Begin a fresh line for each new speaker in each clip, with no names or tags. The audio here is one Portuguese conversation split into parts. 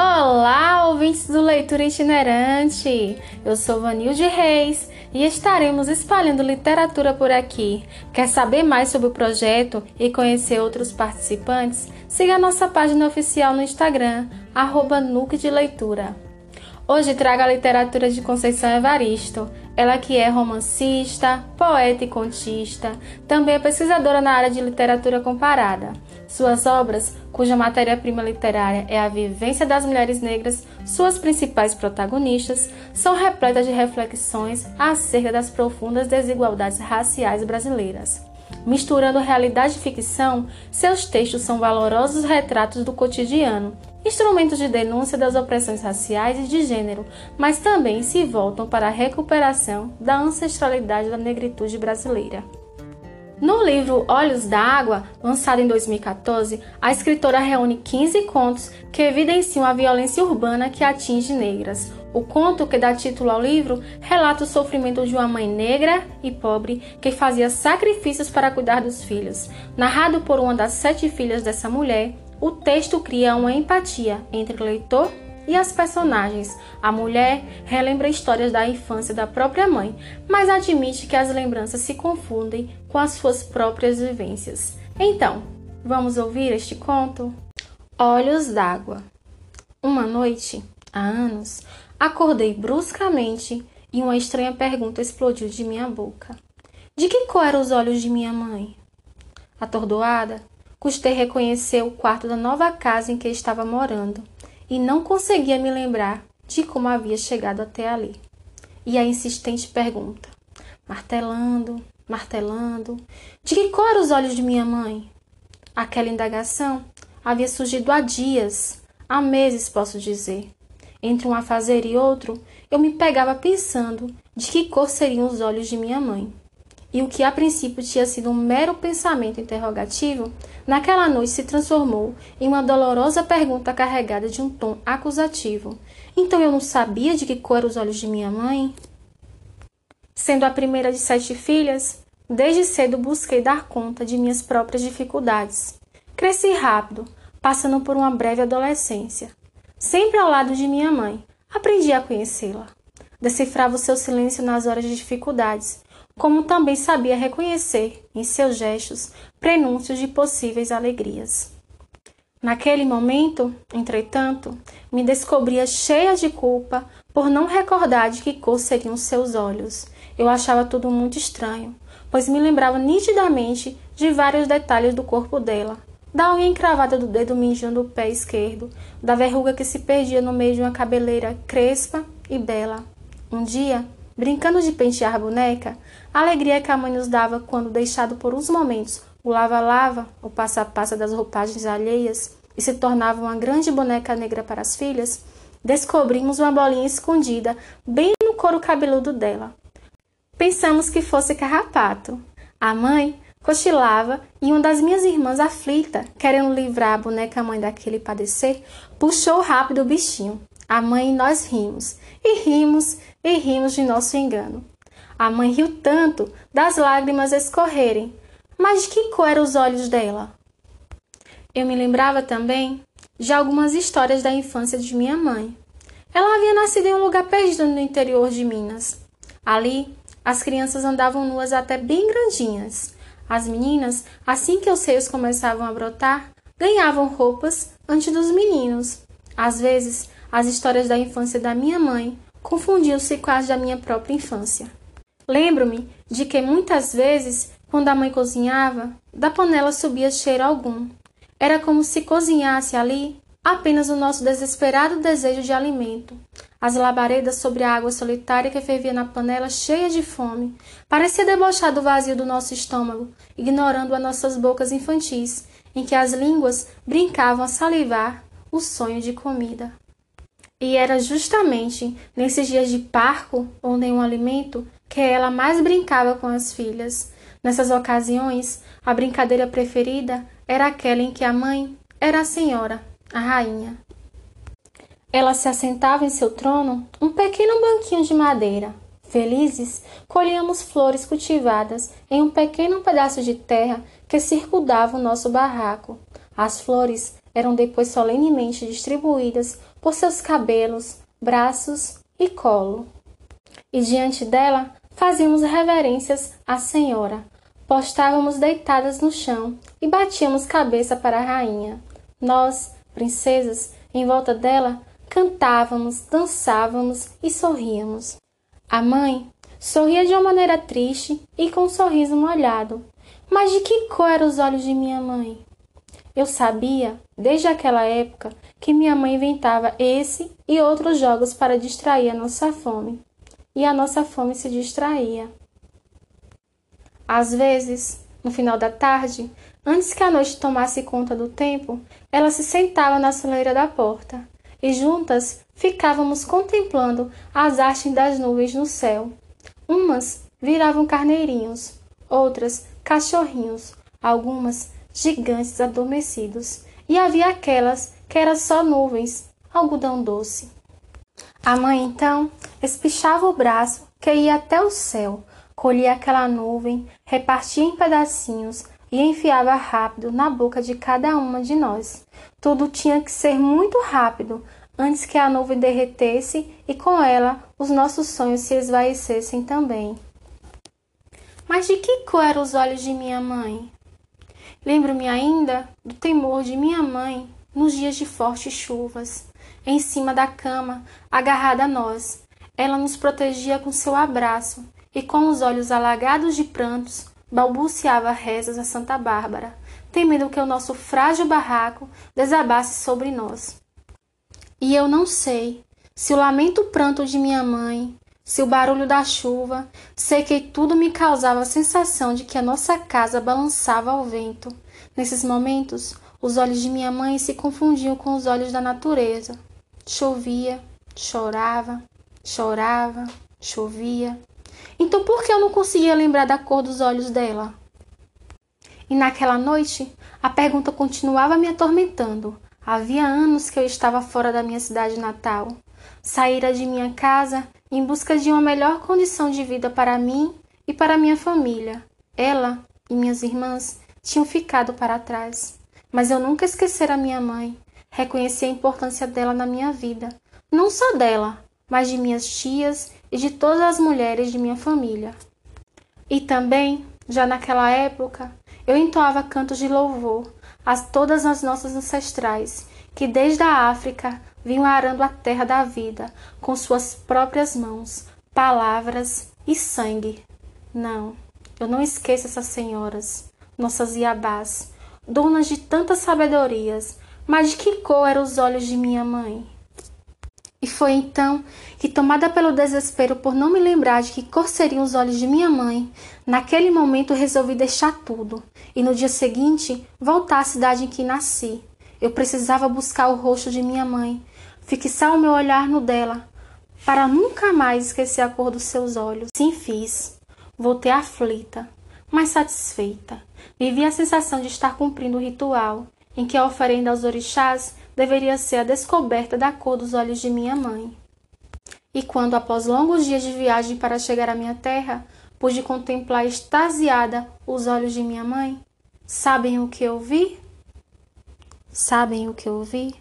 Olá, ouvintes do Leitura Itinerante! Eu sou Vanilde Reis e estaremos espalhando literatura por aqui. Quer saber mais sobre o projeto e conhecer outros participantes? Siga a nossa página oficial no Instagram, arroba de Leitura. Hoje trago a literatura de Conceição Evaristo, ela que é romancista, poeta e contista, também é pesquisadora na área de literatura comparada. Suas obras, cuja matéria-prima literária é a vivência das mulheres negras, suas principais protagonistas, são repletas de reflexões acerca das profundas desigualdades raciais brasileiras. Misturando realidade e ficção, seus textos são valorosos retratos do cotidiano, instrumentos de denúncia das opressões raciais e de gênero, mas também se voltam para a recuperação da ancestralidade da negritude brasileira. No livro Olhos d'Água, lançado em 2014, a escritora reúne 15 contos que evidenciam a violência urbana que atinge negras. O conto que dá título ao livro relata o sofrimento de uma mãe negra e pobre que fazia sacrifícios para cuidar dos filhos. Narrado por uma das sete filhas dessa mulher, o texto cria uma empatia entre o leitor e as personagens. A mulher relembra histórias da infância da própria mãe, mas admite que as lembranças se confundem com as suas próprias vivências. Então, vamos ouvir este conto? Olhos d'água. Uma noite, há anos, acordei bruscamente e uma estranha pergunta explodiu de minha boca. De que cor eram os olhos de minha mãe? Atordoada, custei reconhecer o quarto da nova casa em que estava morando e não conseguia me lembrar de como havia chegado até ali. E a insistente pergunta, martelando, martelando, de que cor eram os olhos de minha mãe? Aquela indagação havia surgido há dias, há meses, posso dizer. Entre um afazer e outro, eu me pegava pensando de que cor seriam os olhos de minha mãe e o que a princípio tinha sido um mero pensamento interrogativo, naquela noite se transformou em uma dolorosa pergunta carregada de um tom acusativo. Então eu não sabia de que cor eram os olhos de minha mãe? Sendo a primeira de sete filhas, desde cedo busquei dar conta de minhas próprias dificuldades. Cresci rápido, passando por uma breve adolescência. Sempre ao lado de minha mãe, aprendi a conhecê-la. Decifrava o seu silêncio nas horas de dificuldades como também sabia reconhecer em seus gestos prenúncios de possíveis alegrias. Naquele momento, entretanto, me descobria cheia de culpa por não recordar de que cor seriam seus olhos. Eu achava tudo muito estranho, pois me lembrava nitidamente de vários detalhes do corpo dela, da unha encravada do dedo mindinho do pé esquerdo, da verruga que se perdia no meio de uma cabeleira crespa e bela. Um dia, Brincando de pentear a boneca, a alegria que a mãe nos dava quando, deixado por uns momentos o lava-lava, o passa-passa das roupagens alheias, e se tornava uma grande boneca negra para as filhas, descobrimos uma bolinha escondida bem no couro cabeludo dela. Pensamos que fosse carrapato. A mãe cochilava e uma das minhas irmãs, aflita, querendo livrar a boneca mãe daquele padecer, puxou rápido o bichinho. A mãe e nós rimos, e rimos, e rimos de nosso engano. A mãe riu tanto das lágrimas escorrerem, mas de que cor eram os olhos dela? Eu me lembrava também de algumas histórias da infância de minha mãe. Ela havia nascido em um lugar perdido no interior de Minas. Ali, as crianças andavam nuas até bem grandinhas. As meninas, assim que os seios começavam a brotar, ganhavam roupas antes dos meninos. Às vezes, as histórias da infância da minha mãe confundiam-se com as da minha própria infância. Lembro-me de que muitas vezes, quando a mãe cozinhava, da panela subia cheiro algum. Era como se cozinhasse ali apenas o nosso desesperado desejo de alimento. As labaredas sobre a água solitária que fervia na panela cheia de fome parecia debochar do vazio do nosso estômago, ignorando as nossas bocas infantis, em que as línguas brincavam a salivar o sonho de comida. E era justamente nesses dias de parco ou nenhum alimento que ela mais brincava com as filhas. Nessas ocasiões, a brincadeira preferida era aquela em que a mãe era a senhora, a rainha. Ela se assentava em seu trono, um pequeno banquinho de madeira. Felizes, colhíamos flores cultivadas em um pequeno pedaço de terra que circundava o nosso barraco. As flores eram depois solenemente distribuídas por seus cabelos, braços e colo. E diante dela fazíamos reverências à Senhora, postávamos deitadas no chão e batíamos cabeça para a rainha. Nós, princesas, em volta dela, cantávamos, dançávamos e sorríamos. A mãe sorria de uma maneira triste e com um sorriso molhado. Mas de que cor eram os olhos de minha mãe? Eu sabia, desde aquela época, que minha mãe inventava esse e outros jogos para distrair a nossa fome. E a nossa fome se distraía. Às vezes, no final da tarde, antes que a noite tomasse conta do tempo, ela se sentava na soleira da porta e juntas ficávamos contemplando as hastes das nuvens no céu. Umas viravam carneirinhos, outras cachorrinhos, algumas gigantes adormecidos, e havia aquelas que eram só nuvens, algodão doce. A mãe então espichava o braço que ia até o céu, colhia aquela nuvem, repartia em pedacinhos e enfiava rápido na boca de cada uma de nós. Tudo tinha que ser muito rápido antes que a nuvem derretesse e com ela os nossos sonhos se esvaecessem também. Mas de que cor eram os olhos de minha mãe? Lembro-me ainda do temor de minha mãe nos dias de fortes chuvas. Em cima da cama, agarrada a nós, ela nos protegia com seu abraço e com os olhos alagados de prantos, balbuciava rezas a Santa Bárbara, temendo que o nosso frágil barraco desabasse sobre nós. E eu não sei se o lamento pranto de minha mãe, se o barulho da chuva, sei que tudo me causava a sensação de que a nossa casa balançava ao vento. Nesses momentos, os olhos de minha mãe se confundiam com os olhos da natureza. Chovia, chorava, chorava, chovia. Então por que eu não conseguia lembrar da cor dos olhos dela? E naquela noite, a pergunta continuava me atormentando. Havia anos que eu estava fora da minha cidade natal. Saíra de minha casa em busca de uma melhor condição de vida para mim e para minha família. Ela e minhas irmãs tinham ficado para trás, mas eu nunca esquecera minha mãe. Reconheci a importância dela na minha vida, não só dela, mas de minhas tias e de todas as mulheres de minha família. E também, já naquela época, eu entoava cantos de louvor a todas as nossas ancestrais, que desde a África vinham arando a terra da vida com suas próprias mãos, palavras e sangue. Não, eu não esqueço essas senhoras, nossas Iabás, donas de tantas sabedorias, mas de que cor eram os olhos de minha mãe? E foi então que, tomada pelo desespero por não me lembrar de que cor seriam os olhos de minha mãe, naquele momento resolvi deixar tudo e no dia seguinte voltar à cidade em que nasci. Eu precisava buscar o rosto de minha mãe, fixar o meu olhar no dela, para nunca mais esquecer a cor dos seus olhos. Sim, fiz. Voltei aflita, mas satisfeita. Vivi a sensação de estar cumprindo o ritual, em que a oferenda aos orixás deveria ser a descoberta da cor dos olhos de minha mãe. E quando, após longos dias de viagem para chegar à minha terra, pude contemplar extasiada os olhos de minha mãe, sabem o que eu vi? Sabem o que eu vi?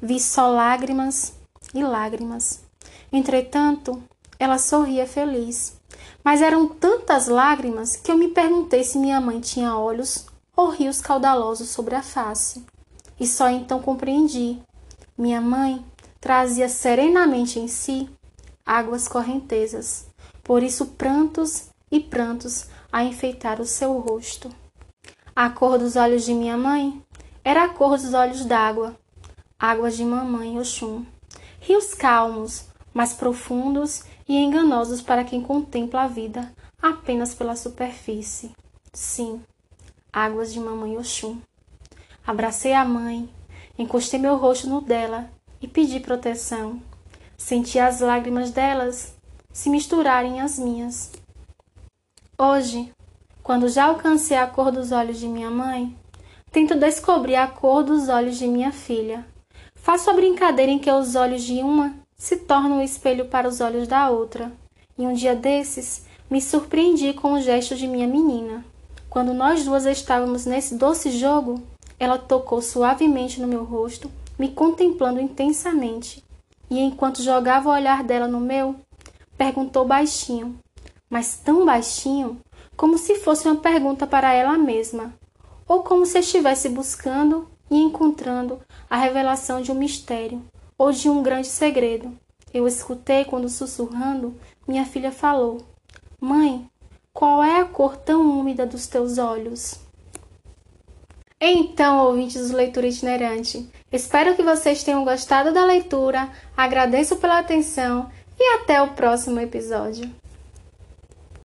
Vi só lágrimas e lágrimas. Entretanto, ela sorria feliz. Mas eram tantas lágrimas que eu me perguntei se minha mãe tinha olhos ou rios caudalosos sobre a face. E só então compreendi. Minha mãe trazia serenamente em si águas correntezas, por isso prantos e prantos a enfeitar o seu rosto. A cor dos olhos de minha mãe era a cor dos olhos d'água, águas de mamãe Oxum. Rios calmos, mas profundos e enganosos para quem contempla a vida apenas pela superfície. Sim, águas de mamãe Oxum. Abracei a mãe, encostei meu rosto no dela e pedi proteção. Senti as lágrimas delas se misturarem às minhas. Hoje, quando já alcancei a cor dos olhos de minha mãe, tento descobrir a cor dos olhos de minha filha Faço a brincadeira em que os olhos de uma se tornam o espelho para os olhos da outra. E um dia desses, me surpreendi com o gesto de minha menina. Quando nós duas estávamos nesse doce jogo, Ela tocou suavemente no meu rosto, me contemplando intensamente, e enquanto jogava o olhar dela no meu, perguntou baixinho, mas tão baixinho, como se fosse uma pergunta para ela mesma, ou como se estivesse buscando e encontrando a revelação de um mistério ou de um grande segredo. Eu escutei quando, sussurrando, minha filha falou: Mãe, qual é a cor tão úmida dos teus olhos? Então, ouvintes do Leitura Itinerante, espero que vocês tenham gostado da leitura, agradeço pela atenção e até o próximo episódio.